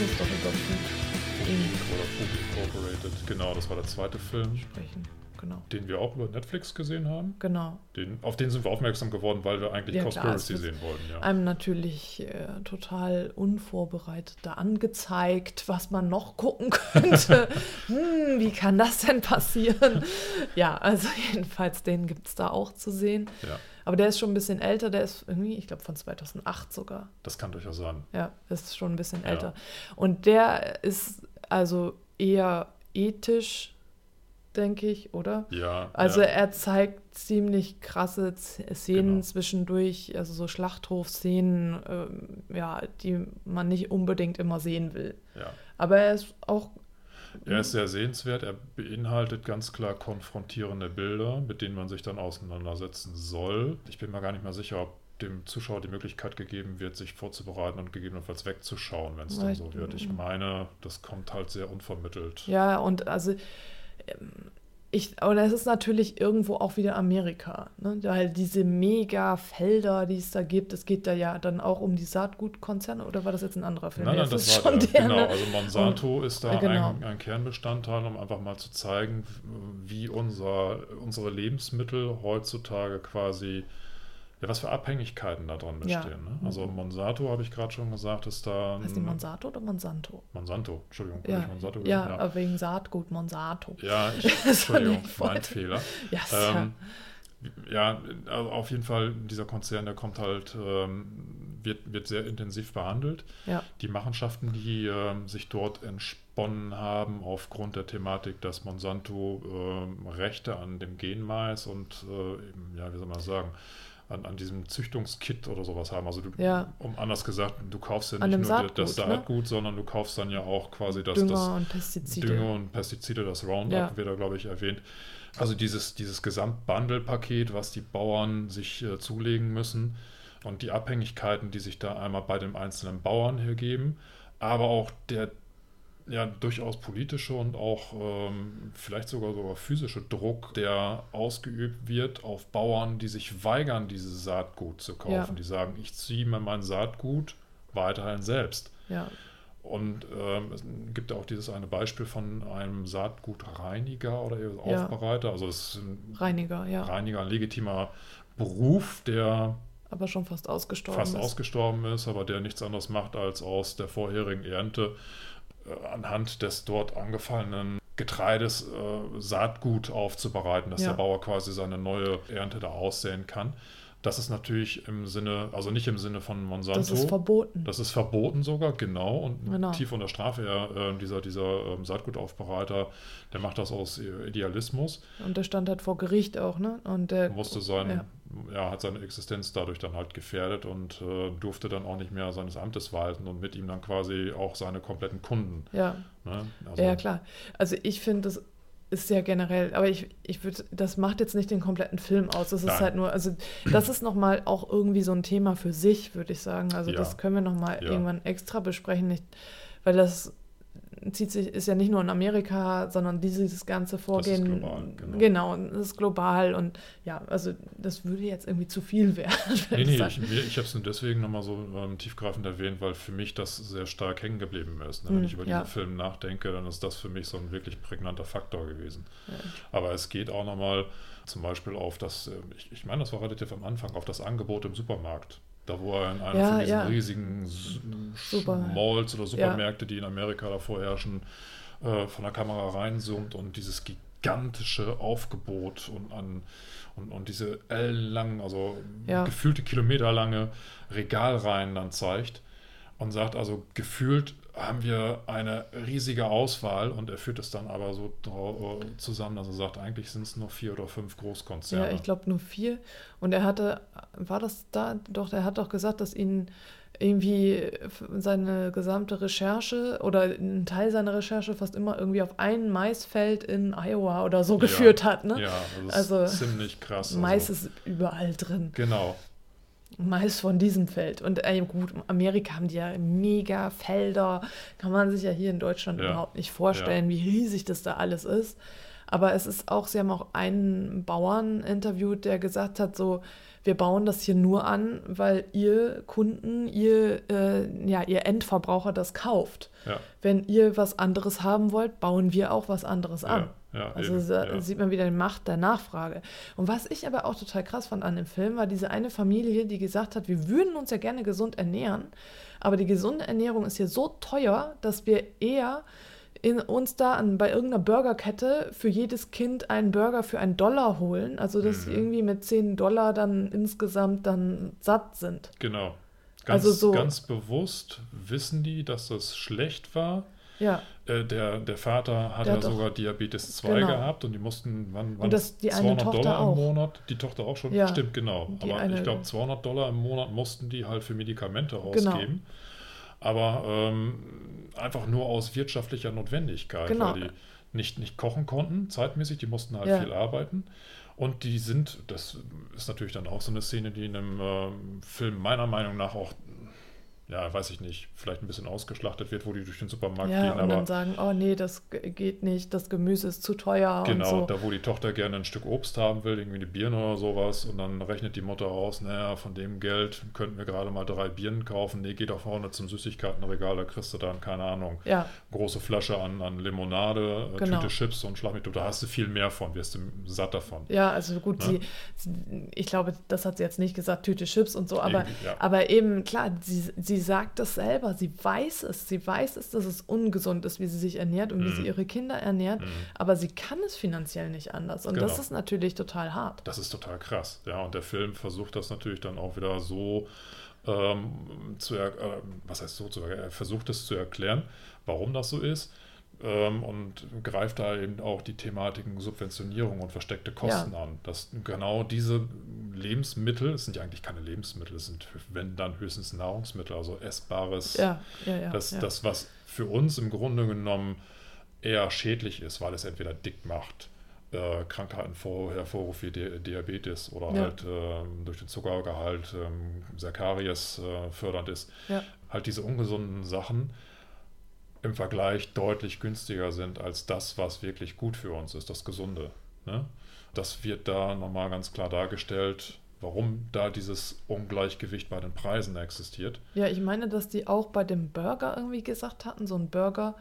Lass uns doch über Food Inc. Oder Food Incorporated. Genau, das war der zweite Film, sprechen. Genau. den wir auch über Netflix gesehen haben. Genau. Den, auf den sind wir aufmerksam geworden, weil wir eigentlich Ja, Conspiracy sehen wollten. Ja. Einem natürlich äh, total unvorbereitet da angezeigt, was man noch gucken könnte. hm, wie kann das denn passieren? ja, also jedenfalls, den gibt es da auch zu sehen. ja, Aber der ist schon ein bisschen älter, der ist irgendwie, ich glaube, von 2008 sogar. das kann durchaus sein. Ja, ist schon ein bisschen Ja. älter. Und der ist also eher ethisch, denke ich, oder? Ja, Also ja, er zeigt ziemlich krasse Szenen Genau. zwischendurch, also so Schlachthofszenen, ähm, ja, die man nicht unbedingt immer sehen will. ja. Aber er ist auch, Er ist sehr sehenswert. Er beinhaltet ganz klar konfrontierende Bilder, mit denen man sich dann auseinandersetzen soll. Ich bin mir gar nicht mal sicher, ob dem Zuschauer die Möglichkeit gegeben wird, sich vorzubereiten und gegebenenfalls wegzuschauen, wenn es dann so wird. Ich meine, das kommt halt sehr unvermittelt. ja, und also ähm, ich, oder es ist natürlich irgendwo auch wieder Amerika, ne? weil diese mega Felder, die es da gibt, es geht da ja dann auch um die Saatgutkonzerne, oder war das jetzt ein anderer Film? Nein, nein, das ist war schon der, der, genau. ne? Also Monsanto ist da äh, genau. ein, ein Kernbestandteil, um einfach mal zu zeigen, wie unser, unsere Lebensmittel heutzutage quasi, ja, was für Abhängigkeiten da dran Ja. bestehen. Ne? Also Monsanto, habe ich gerade schon gesagt, ist da. Heißt die Monsanto oder Monsanto? Monsanto, Entschuldigung, Ja, ich Monsanto ja, aber wegen Saatgut Monsanto. Ja, ich, Entschuldigung, mein. Fehler. Ja, ist Ähm, ja, also auf jeden Fall, dieser Konzern, der kommt halt, ähm, wird, wird sehr intensiv behandelt. ja, Die Machenschaften, die ähm, sich dort entsponnen haben, aufgrund der Thematik, dass Monsanto ähm, Rechte an dem Genmais und, äh, eben, ja, wie soll man sagen, an, an diesem Züchtungskit oder sowas haben. Also, du, Ja. um anders gesagt, du kaufst ja nicht dem nur das Saatgut, ne? Saatgut, sondern du kaufst dann ja auch quasi das, Dünger das und Pestizide. Dünger und Pestizide, das Roundup Ja. wird da, glaube ich, erwähnt. Also dieses, dieses Gesamtbundle-Paket, was die Bauern sich äh, zulegen müssen und die Abhängigkeiten, die sich da einmal bei den einzelnen Bauern hergeben, aber auch der ja durchaus politische und auch ähm, vielleicht sogar sogar physische Druck, der ausgeübt wird auf Bauern, die sich weigern, dieses Saatgut zu kaufen. Ja. Die sagen, ich ziehe mir mein Saatgut weiterhin selbst. Ja, Und ähm, es gibt ja auch dieses eine Beispiel von einem Saatgutreiniger oder Ja. Aufbereiter. Also es ist ein Reiniger, ja. Reiniger, ein legitimer Beruf, der Aber schon fast ausgestorben fast ist. ausgestorben ist, aber der nichts anderes macht, als aus der vorherigen Ernte anhand des dort angefallenen Getreides äh, Saatgut aufzubereiten, dass Ja. der Bauer quasi seine neue Ernte da aussehen kann. Das ist natürlich im Sinne, also nicht im Sinne von Monsanto. das ist verboten. Das ist verboten sogar, genau. Und Genau. tief unter Strafe, er, äh, dieser, dieser ähm, Saatgutaufbereiter, der macht das aus äh, Idealismus, und der stand halt vor Gericht auch, ne? Und der musste sein, Ja. Ja. hat seine Existenz dadurch dann halt gefährdet und äh, durfte dann auch nicht mehr seines Amtes walten und mit ihm dann quasi auch seine kompletten Kunden. Ja, Ne? Also, ja, klar. Also ich finde, das ist ja generell, aber ich, ich würde, das macht jetzt nicht den kompletten Film aus. Das ist Nein. halt nur, also das ist nochmal auch irgendwie so ein Thema für sich, würde ich sagen. Also Ja. das können wir nochmal Ja. irgendwann extra besprechen, nicht, weil das zieht sich, ist ja nicht nur in Amerika, sondern dieses ganze Vorgehen. global, genau. genau, das ist global und ja, also das würde jetzt irgendwie zu viel werden. Nee, nee, ich, ich habe es nur deswegen nochmal so ähm, tiefgreifend erwähnt, weil für mich das sehr stark hängen geblieben ist. Ne? Wenn Mm, ich über ja. diesen Film nachdenke, dann ist das für mich so ein wirklich prägnanter Faktor gewesen. Ja. Aber es geht auch nochmal zum Beispiel auf das, äh, ich, ich meine, das war relativ am Anfang, auf das Angebot im Supermarkt. Da wo er in einem Ja, von diesen ja. riesigen Super. Malls oder Supermärkte, die in Amerika da vorherrschen, äh, von der Kamera reinzoomt und dieses gigantische Aufgebot und an und, und diese ellenlangen, also Ja. gefühlte kilometerlange Regalreihen dann zeigt. und sagt also, gefühlt haben wir eine riesige Auswahl und er führt es dann aber so zusammen, dass er sagt, eigentlich sind es nur vier oder fünf Großkonzerne. Ja, ich glaube nur vier. Und er hatte, war das da? Doch, er hat doch gesagt, dass ihn irgendwie seine gesamte Recherche oder ein Teil seiner Recherche fast immer irgendwie auf ein Maisfeld in Iowa oder so geführt hat. Ne? Ja, das also ziemlich krass. Mais also. ist überall drin. Genau. Mais von diesem Feld. Und äh, gut, Amerika haben die ja mega Felder. Kann man sich ja hier in Deutschland ja. überhaupt nicht vorstellen, ja. wie riesig das da alles ist. Aber es ist auch, sie haben auch einen Bauern interviewt, der gesagt hat, so, wir bauen das hier nur an, weil ihr Kunden, ihr, äh, ja, ihr Endverbraucher das kauft. Ja. Wenn ihr was anderes haben wollt, bauen wir auch was anderes an. Ja, also eben, da ja. sieht man wieder die Macht der Nachfrage. Und was ich aber auch total krass fand an dem Film, war diese eine Familie, die gesagt hat, wir würden uns ja gerne gesund ernähren, aber die gesunde Ernährung ist hier so teuer, dass wir eher in uns da an, bei irgendeiner Burgerkette für jedes Kind einen Burger für einen Dollar holen, also dass mhm. sie irgendwie mit 10 Dollar dann insgesamt dann satt sind. Genau. Ganz, also so, ganz bewusst wissen die, dass das schlecht war. Ja. Äh, der, der Vater hat der ja sogar Diabetes 2 genau. gehabt und die mussten, wann, wann und das, die 200 Dollar auch. im Monat? Die Tochter auch schon? Ja. Stimmt, genau. Aber eine, ich glaube, 200 Dollar im Monat mussten die halt für Medikamente genau. ausgeben. Genau. Aber ähm, einfach nur aus wirtschaftlicher Notwendigkeit, genau. weil die nicht, nicht kochen konnten, zeitmäßig, die mussten halt ja. viel arbeiten. Und die sind, das ist natürlich dann auch so eine Szene, die in einem äh, Film meiner Meinung nach auch ja, weiß ich nicht, vielleicht ein bisschen ausgeschlachtet wird, wo die durch den Supermarkt ja, gehen. Und aber dann sagen, oh nee, das geht nicht, das Gemüse ist zu teuer. Genau, so. da wo die Tochter gerne ein Stück Obst haben will, irgendwie eine Birne oder sowas, und dann rechnet die Mutter aus, naja, von dem Geld könnten wir gerade mal drei Birnen kaufen. Nee, geh doch vorne zum Süßigkeitenregal, da kriegst du dann, keine Ahnung, ja. große Flasche an, an Limonade, äh, genau. Tüte Chips und schlag mich, da hast du viel mehr von, wirst du satt davon. Ja, also gut, ne? sie, ich glaube, das hat sie jetzt nicht gesagt, Tüte Chips und so, aber, ja. aber eben, klar, sie, sie sagt das selber sie weiß es, sie weiß es, dass es ungesund ist, wie sie sich ernährt und mm. wie sie mhm. ihre Kinder ernährt, mm. aber sie kann es finanziell nicht anders. Und genau. das ist natürlich total hart. Das ist total krass, ja. Und der Film versucht das natürlich dann auch wieder so ähm, zu, äh, was heißt so zu, er versucht es zu erklären, warum das so ist ähm, und greift da eben auch die Thematiken Subventionierung und versteckte Kosten ja. an. Dass genau diese Lebensmittel, es sind ja eigentlich keine Lebensmittel, es sind, wenn dann höchstens Nahrungsmittel, also essbares, ja, ja, das, das, was für uns im Grunde genommen eher schädlich ist, weil es entweder dick macht, äh, Krankheiten vor, hervorruft wie Diabetes oder ja. halt äh, durch den Zuckergehalt äh, Sakaries äh, fördernd ist. Ja. Halt diese ungesunden Sachen im Vergleich deutlich günstiger sind als das, was wirklich gut für uns ist, das Gesunde. Ne? Das wird da nochmal ganz klar dargestellt, warum da dieses Ungleichgewicht bei den Preisen existiert. Ja, ich meine, dass die auch bei dem Burger irgendwie gesagt hatten, so ein Burger,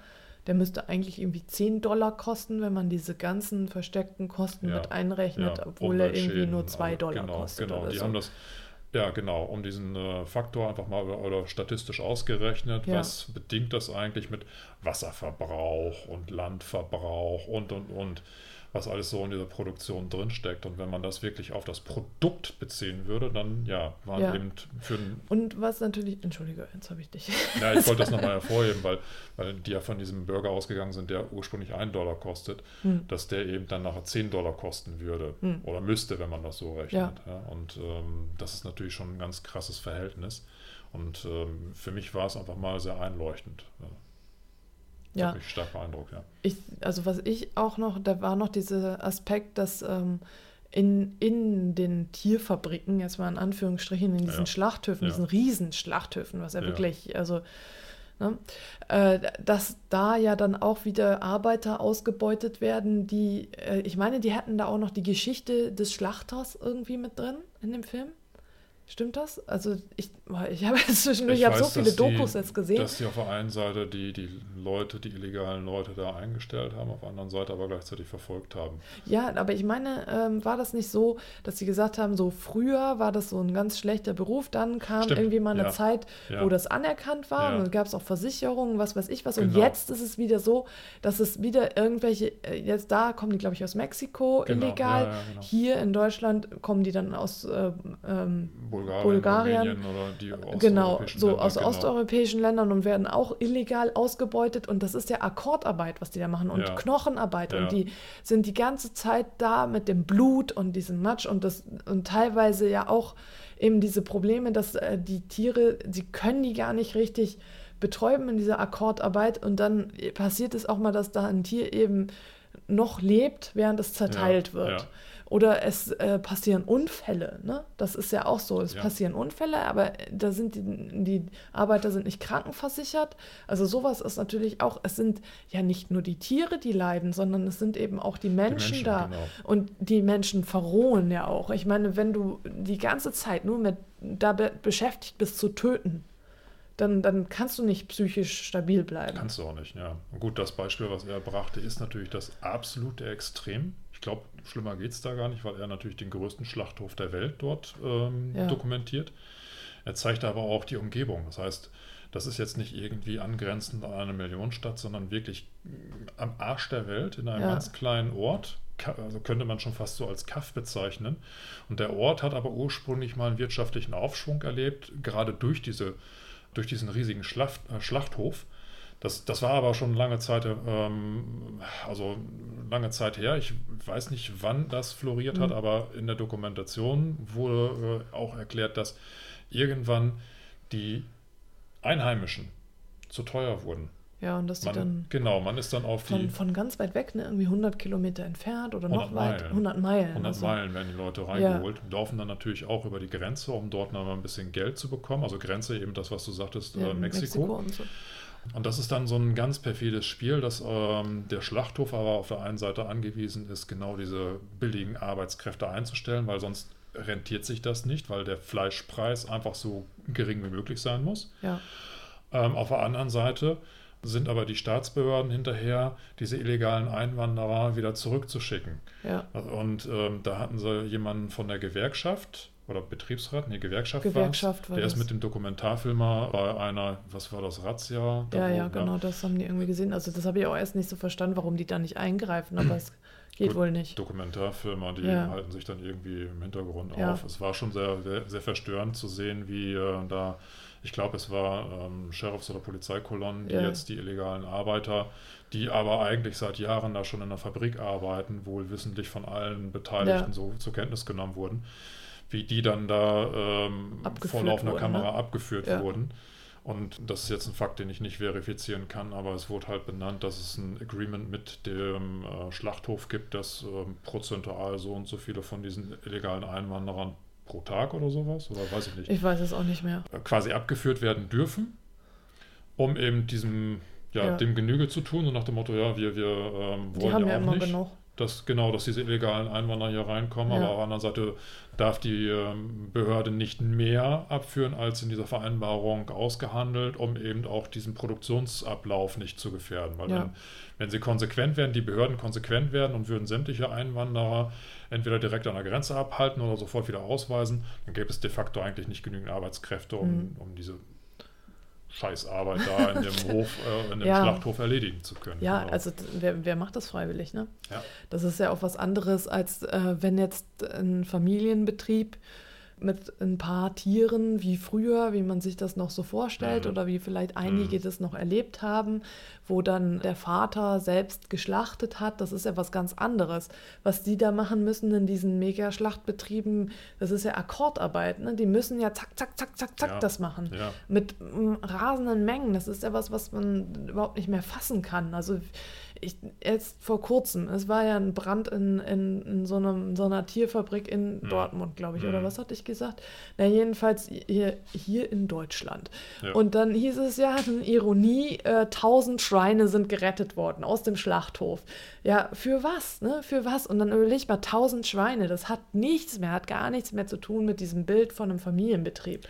der müsste eigentlich irgendwie 10 Dollar kosten, wenn man diese ganzen versteckten Kosten ja, mit einrechnet, ja, obwohl er irgendwie nur 2 Dollar genau, kostet. Genau, oder die so. haben das ja, genau, um diesen äh, Faktor einfach mal oder statistisch ausgerechnet, ja. was bedingt das eigentlich mit Wasserverbrauch und Landverbrauch und und und was alles so in dieser Produktion drinsteckt. Und wenn man das wirklich auf das Produkt beziehen würde, dann ja, waren ja. eben für Und was natürlich, entschuldige, jetzt habe ich dich. Ja, ich wollte das nochmal hervorheben, weil, weil die ja von diesem Burger ausgegangen sind, der ursprünglich 1 Dollar kostet, hm. dass der eben dann nachher 10 Dollar kosten würde hm. oder müsste, wenn man das so rechnet. Ja. ja. Und ähm, das ist natürlich schon ein ganz krasses Verhältnis. Und ähm, für mich war es einfach mal sehr einleuchtend. Ja ja. hat stark beeindruckt, ja. Ich, also was ich auch noch, da war noch dieser Aspekt, dass ähm, in, in den Tierfabriken, jetzt mal in Anführungsstrichen, in diesen ja. Schlachthöfen, ja. diesen Riesenschlachthöfen, was ja, ja. wirklich, also Ne? Äh, dass da ja dann auch wieder Arbeiter ausgebeutet werden, die, äh, ich meine, die hätten da auch noch die Geschichte des Schlachters irgendwie mit drin in dem Film. Stimmt das? Also ich, ich habe jetzt zwischendurch, ich, ich habe so viele Dokus die, jetzt gesehen. Dass die auf der einen Seite die, die Leute, die illegalen Leute da eingestellt haben, auf der anderen Seite aber gleichzeitig verfolgt haben. Ja, aber ich meine, ähm, war das nicht so, dass sie gesagt haben, so früher war das so ein ganz schlechter Beruf, dann kam Stimmt. irgendwie mal eine ja. Zeit, ja. wo das anerkannt war ja. und dann gab es auch Versicherungen, was weiß ich was. Und genau. jetzt ist es wieder so, dass es wieder irgendwelche, äh, jetzt da kommen die, glaube ich, aus Mexiko genau. illegal. Genau. Hier in Deutschland kommen die dann aus äh, ähm, Bulgarien, Bulgarien. Rumänien oder die Genau, so Länder, aus genau. osteuropäischen Ländern und werden auch illegal ausgebeutet. Und das ist ja Akkordarbeit, was die da machen und Ja. Knochenarbeit. Ja. Und die sind die ganze Zeit da mit dem Blut und diesem Matsch und das und teilweise ja auch eben diese Probleme, dass äh, die Tiere, sie können die gar nicht richtig betäuben in dieser Akkordarbeit und dann passiert es auch mal, dass da ein Tier eben noch lebt, während es zerteilt Ja, wird. Oder es äh, passieren Unfälle, ne? Das ist ja auch so. Es Ja. passieren Unfälle, aber da sind die, die Arbeiter sind nicht krankenversichert. Also sowas ist natürlich auch, es sind ja nicht nur die Tiere, die leiden, sondern es sind eben auch die Menschen, Menschen, da. genau. Und die Menschen verrohen ja auch. Ich meine, wenn du die ganze Zeit nur mit da be beschäftigt bist zu töten, dann, dann kannst du nicht psychisch stabil bleiben. Kannst du auch nicht, ja. Gut, das Beispiel, was er brachte, ist natürlich das absolute Extrem. Ich glaube, schlimmer geht es da gar nicht, weil er natürlich den größten Schlachthof der Welt dort ähm, Ja. dokumentiert. Er zeigt aber auch die Umgebung. Das heißt, das ist jetzt nicht irgendwie angrenzend an eine Millionenstadt, sondern wirklich am Arsch der Welt in einem Ja. ganz kleinen Ort. Also könnte man schon fast so als Kaff bezeichnen. Und der Ort hat aber ursprünglich mal einen wirtschaftlichen Aufschwung erlebt, gerade durch, diese, durch diesen riesigen Schlacht, äh, Schlachthof. Das, das war aber schon lange Zeit, ähm, also lange Zeit her. Ich weiß nicht, wann das floriert hat, Mhm. aber in der Dokumentation wurde äh, auch erklärt, dass irgendwann die Einheimischen zu teuer wurden. Ja, und dass die Man, dann genau, man ist dann auf die von, von ganz weit weg, ne, irgendwie 100 Kilometer entfernt oder noch 100 weit, Meilen. 100 Meilen. 100 also. Meilen werden die Leute reingeholt, laufen dann natürlich auch über die Grenze, um dort noch mal ein bisschen Geld zu bekommen. Also Grenze eben das, was du sagtest, Ja, äh, Mexiko. und so. Und das ist dann so ein ganz perfides Spiel, dass ähm, der Schlachthof aber auf der einen Seite angewiesen ist, genau diese billigen Arbeitskräfte einzustellen, weil sonst rentiert sich das nicht, weil der Fleischpreis einfach so gering wie möglich sein muss. Ja, Ähm, auf der anderen Seite sind aber die Staatsbehörden hinterher, diese illegalen Einwanderer wieder zurückzuschicken. ja. Und ähm, da hatten sie jemanden von der Gewerkschaft oder Betriebsrat, nee, Gewerkschaft. Gewerkschaft war der ist das. mit dem Dokumentarfilmer bei einer, was war das, Razzia? Da Ja, ja, genau, das haben die irgendwie gesehen. Also das habe ich auch erst nicht so verstanden, warum die da nicht eingreifen, aber es geht Gut, wohl nicht. Dokumentarfilmer, die Ja. halten sich dann irgendwie im Hintergrund Ja. auf. Es war schon sehr, sehr, sehr verstörend zu sehen, wie äh, da, ich glaube, es war ähm, Sheriffs- oder Polizeikolonnen, die Ja. jetzt die illegalen Arbeiter, die aber eigentlich seit Jahren da schon in der Fabrik arbeiten, wohl wissentlich von allen Beteiligten Ja. so zur Kenntnis genommen wurden, wie die dann da ähm, vor laufender wurden, Kamera ne? abgeführt Ja. wurden. Und das ist jetzt ein Fakt, den ich nicht verifizieren kann, aber es wurde halt benannt, dass es ein Agreement mit dem äh, Schlachthof gibt, dass ähm, prozentual so und so viele von diesen illegalen Einwanderern pro Tag oder sowas, oder weiß ich nicht, Ich weiß es auch nicht mehr. äh, quasi abgeführt werden dürfen, um eben diesem, ja, Ja. dem Genüge zu tun, so nach dem Motto, ja, wir, wir ähm, Die wollen haben ja ja auch immer nicht genug. Dass genau, dass diese illegalen Einwanderer hier reinkommen, Ja. aber auf der anderen Seite darf die ähm, Behörde nicht mehr abführen, als in dieser Vereinbarung ausgehandelt, um eben auch diesen Produktionsablauf nicht zu gefährden. Weil Ja. wenn, wenn sie konsequent werden, die Behörden konsequent werden und würden sämtliche Einwanderer entweder direkt an der Grenze abhalten oder sofort wieder ausweisen, dann gäbe es de facto eigentlich nicht genügend Arbeitskräfte, um, Mhm. um diese Scheißarbeit da in dem Hof, äh, in dem Ja. Schlachthof erledigen zu können. Ja, Genau. also wer, wer macht das freiwillig, ne? Ja. Das ist ja auch was anderes, als äh, wenn jetzt ein Familienbetrieb mit ein paar Tieren wie früher, wie man sich das noch so vorstellt Mhm. oder wie vielleicht einige das noch erlebt haben, wo dann der Vater selbst geschlachtet hat, das ist ja was ganz anderes. Was die da machen müssen in diesen Mega-Schlachtbetrieben, das ist ja Akkordarbeit. Ne? Die müssen ja zack, zack, zack, zack, zack Ja. das machen ja. mit mm, rasenden Mengen. Das ist ja was, was man überhaupt nicht mehr fassen kann. Also ich, jetzt vor kurzem, es war ja ein Brand in, in, in so, einem, so einer Tierfabrik in Mhm. Dortmund, glaube ich, oder Mhm. was hatte ich gesagt? Na, jedenfalls hier, hier in Deutschland. Ja. Und dann hieß es ja, eine Ironie, äh, 1000 Schweine sind gerettet worden aus dem Schlachthof. Ja, für was, ne? Für was? Und dann überleg mal, 1000 Schweine, das hat nichts mehr, hat gar nichts mehr zu tun mit diesem Bild von einem Familienbetrieb.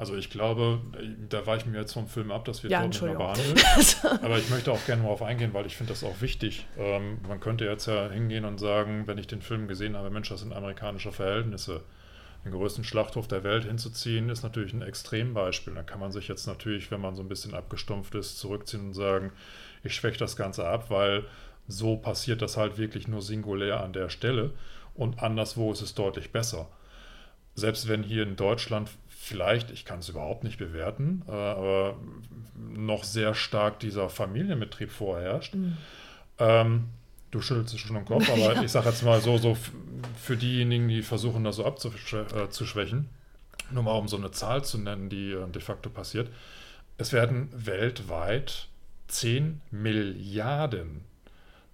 Also ich glaube, da weichen wir jetzt vom Film ab, das wird Ja, dort nicht behandelt. Aber ich möchte auch gerne darauf eingehen, weil ich finde das auch wichtig. Ähm, man könnte jetzt ja hingehen und sagen, wenn ich den Film gesehen habe, Mensch, das sind amerikanische Verhältnisse. Den größten Schlachthof der Welt hinzuziehen, ist natürlich ein Extrembeispiel. Da kann man sich jetzt natürlich, wenn man so ein bisschen abgestumpft ist, zurückziehen und sagen, ich schwäche das Ganze ab, weil so passiert das halt wirklich nur singulär an der Stelle und anderswo ist es deutlich besser. Selbst wenn hier in Deutschland vielleicht, ich kann es überhaupt nicht bewerten, äh, aber noch sehr stark dieser Familienbetrieb vorherrscht. Mhm. Ähm, du schüttelst schon den Kopf, aber ja. ich sage jetzt mal so, so für diejenigen, die versuchen, das so abzuschwächen, äh, nur mal um so eine Zahl zu nennen, die äh, de facto passiert. Es werden weltweit 10 Milliarden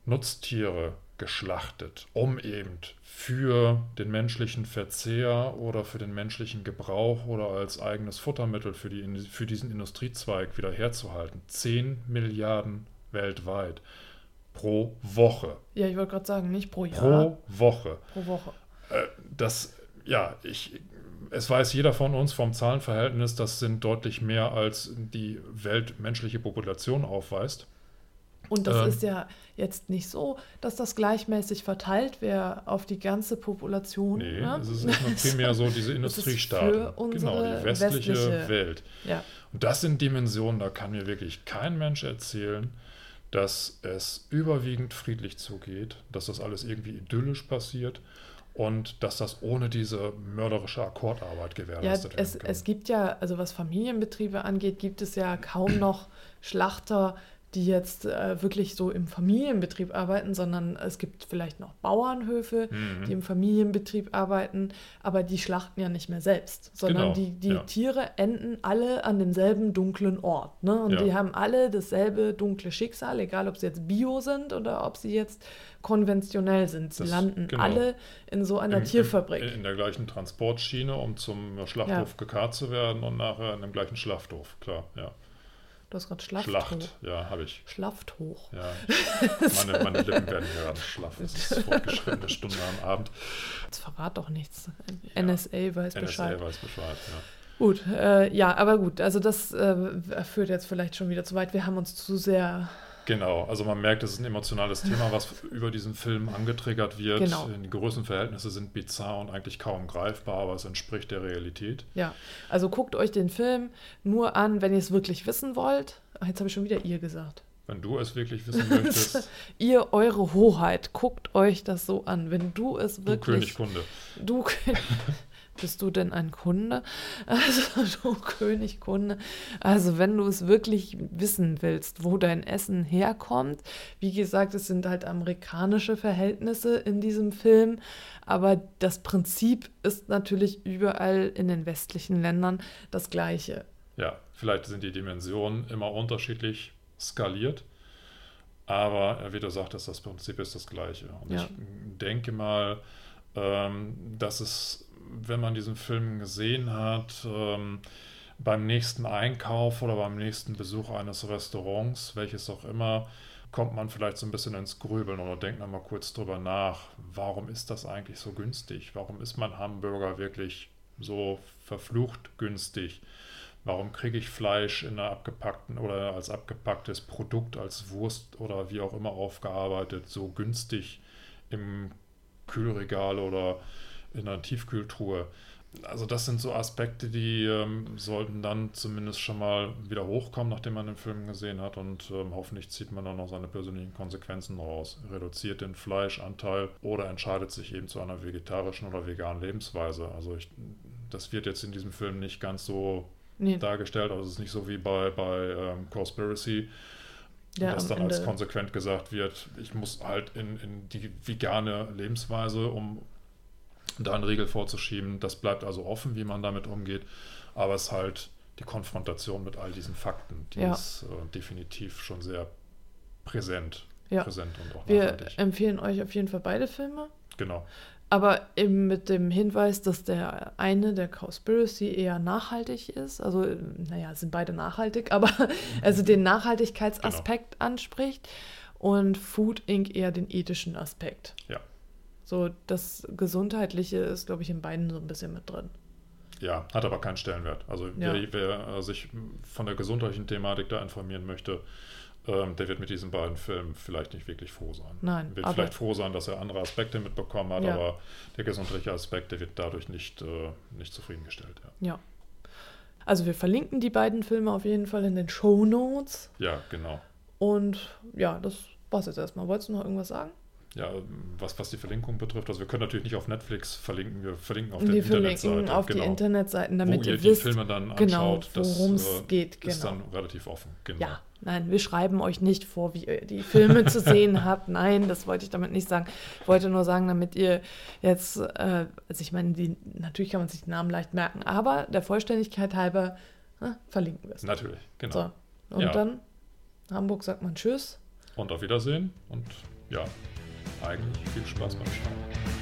Nutztiere geschlachtet, um eben für den menschlichen Verzehr oder für den menschlichen Gebrauch oder als eigenes Futtermittel für, die, für diesen Industriezweig wieder herzuhalten. 10 Milliarden weltweit pro Woche. Ja, ich wollte gerade sagen, nicht pro Jahr. Pro Woche. Pro Woche. Äh, das, ja, ich, es weiß jeder von uns vom Zahlenverhältnis, das sind deutlich mehr als die weltmenschliche Population aufweist. Und das ähm, ist ja jetzt nicht so, dass das gleichmäßig verteilt wäre auf die ganze Population. Nee, ne? es ist nur primär so diese Industriestaaten. genau, die westliche, westliche Welt. Ja. Und das sind Dimensionen, da kann mir wirklich kein Mensch erzählen, dass es überwiegend friedlich zugeht, dass das alles irgendwie idyllisch passiert und dass das ohne diese mörderische Akkordarbeit gewährleistet ja, es, werden kann. Es gibt ja, also was Familienbetriebe angeht, gibt es ja kaum noch Schlachter, die jetzt äh, wirklich so im Familienbetrieb arbeiten, sondern es gibt vielleicht noch Bauernhöfe, mhm. die im Familienbetrieb arbeiten, aber die schlachten ja nicht mehr selbst, sondern genau. die, die ja. Tiere enden alle an demselben dunklen Ort. Ne? Und ja. die haben alle dasselbe dunkle Schicksal, egal ob sie jetzt bio sind oder ob sie jetzt konventionell sind. Sie das, landen genau. alle in so einer Im, Tierfabrik. In, in, der gleichen Transportschiene, um zum Schlachthof ja. gekarrt zu werden und nachher in dem gleichen Schlachthof, klar, ja. Du hast gerade Schlacht. Schlacht, ja, habe ich. Schlaft hoch. Ja, meine, meine Lippen werden gerade schlaff. Es ist fortgeschrittene Stunde am Abend. Jetzt verrat doch nichts. NSA ja, weiß Bescheid. NSA weiß Bescheid, ja. Gut, äh, ja, aber gut, also das äh, führt jetzt vielleicht schon wieder zu weit. Wir haben uns zu sehr Genau, also man merkt, es ist ein emotionales Thema, was über diesen Film angetriggert wird. Genau. Die Größenverhältnisse sind bizarr und eigentlich kaum greifbar, aber es entspricht der Realität. Ja, also guckt euch den Film nur an, wenn ihr es wirklich wissen wollt. Ach, jetzt habe ich schon wieder ihr gesagt. Wenn du es wirklich wissen möchtest. ihr, eure Hoheit, guckt euch das so an. Wenn du es wirklich. Du König Kunde. Du bist du denn ein Kunde? Also, du König Kunde. Also, wenn du es wirklich wissen willst, wo dein Essen herkommt, wie gesagt, es sind halt amerikanische Verhältnisse in diesem Film, aber das Prinzip ist natürlich überall in den westlichen Ländern das gleiche. Ja, vielleicht sind die Dimensionen immer unterschiedlich skaliert. Aber wie du sagtest, das Prinzip ist das gleiche. Und ja. ich denke mal, ähm, dass es wenn man diesen Film gesehen hat, ähm, beim nächsten Einkauf oder beim nächsten Besuch eines Restaurants, welches auch immer, kommt man vielleicht so ein bisschen ins Grübeln oder denkt nochmal kurz drüber nach, warum ist das eigentlich so günstig? Warum ist mein Hamburger wirklich so verflucht günstig? Warum kriege ich Fleisch in einer abgepackten oder als abgepacktes Produkt, als Wurst oder wie auch immer aufgearbeitet, so günstig im Kühlregal oder in einer Tiefkühltruhe. Also das sind so Aspekte, die ähm, sollten dann zumindest schon mal wieder hochkommen, nachdem man den Film gesehen hat und ähm, hoffentlich zieht man dann noch seine persönlichen Konsequenzen raus. Reduziert den Fleischanteil oder entscheidet sich eben zu einer vegetarischen oder veganen Lebensweise. Also ich, das wird jetzt in diesem Film nicht ganz so nee. dargestellt, also es ist nicht so wie bei, bei ähm, Conspiracy, ja, dass dann Ende. als konsequent gesagt wird, ich muss halt in, in die vegane Lebensweise, um da einen Riegel vorzuschieben. Das bleibt also offen, wie man damit umgeht. Aber es ist halt die Konfrontation mit all diesen Fakten, die ja. ist äh, definitiv schon sehr präsent. Ja. Präsent und auch Wir nachhaltig. empfehlen euch auf jeden Fall beide Filme. Genau. Aber eben mit dem Hinweis, dass der eine, der Cowspiracy, eher nachhaltig ist. Also, naja, sind beide nachhaltig, aber also den Nachhaltigkeitsaspekt genau. anspricht und Food Inc. eher den ethischen Aspekt. Ja. So, das Gesundheitliche ist, glaube ich, in beiden so ein bisschen mit drin. Ja, hat aber keinen Stellenwert. Also ja. wer, wer, äh, sich von der gesundheitlichen Thematik da informieren möchte, ähm, der wird mit diesen beiden Filmen vielleicht nicht wirklich froh sein. Nein. Wird vielleicht froh sein, dass er andere Aspekte mitbekommen hat, ja. aber der gesundheitliche Aspekt, der wird dadurch nicht, äh, nicht zufriedengestellt. Ja. ja. Also wir verlinken die beiden Filme auf jeden Fall in den Show Notes. Ja, genau. Und ja, das war's jetzt erstmal. Wolltest du noch irgendwas sagen? Ja, was, was die Verlinkung betrifft. Also wir können natürlich nicht auf Netflix verlinken, wir verlinken auf verlinken Internetseite. auf die Internetseiten, damit wo ihr die wisst, Filme dann genau, anschaut. das worum es äh, geht. ist Genau. dann relativ offen. Genau. Ja, nein, wir schreiben euch nicht vor, wie ihr die Filme zu sehen habt. Nein, das wollte ich damit nicht sagen. Ich wollte nur sagen, damit ihr jetzt, äh, also ich meine, die, natürlich kann man sich die Namen leicht merken, aber der Vollständigkeit halber äh, verlinken wir es. Natürlich, genau. So, und Ja. dann, Hamburg sagt man Tschüss. Und auf Wiedersehen und ja, eigentlich viel Spaß beim Schauen.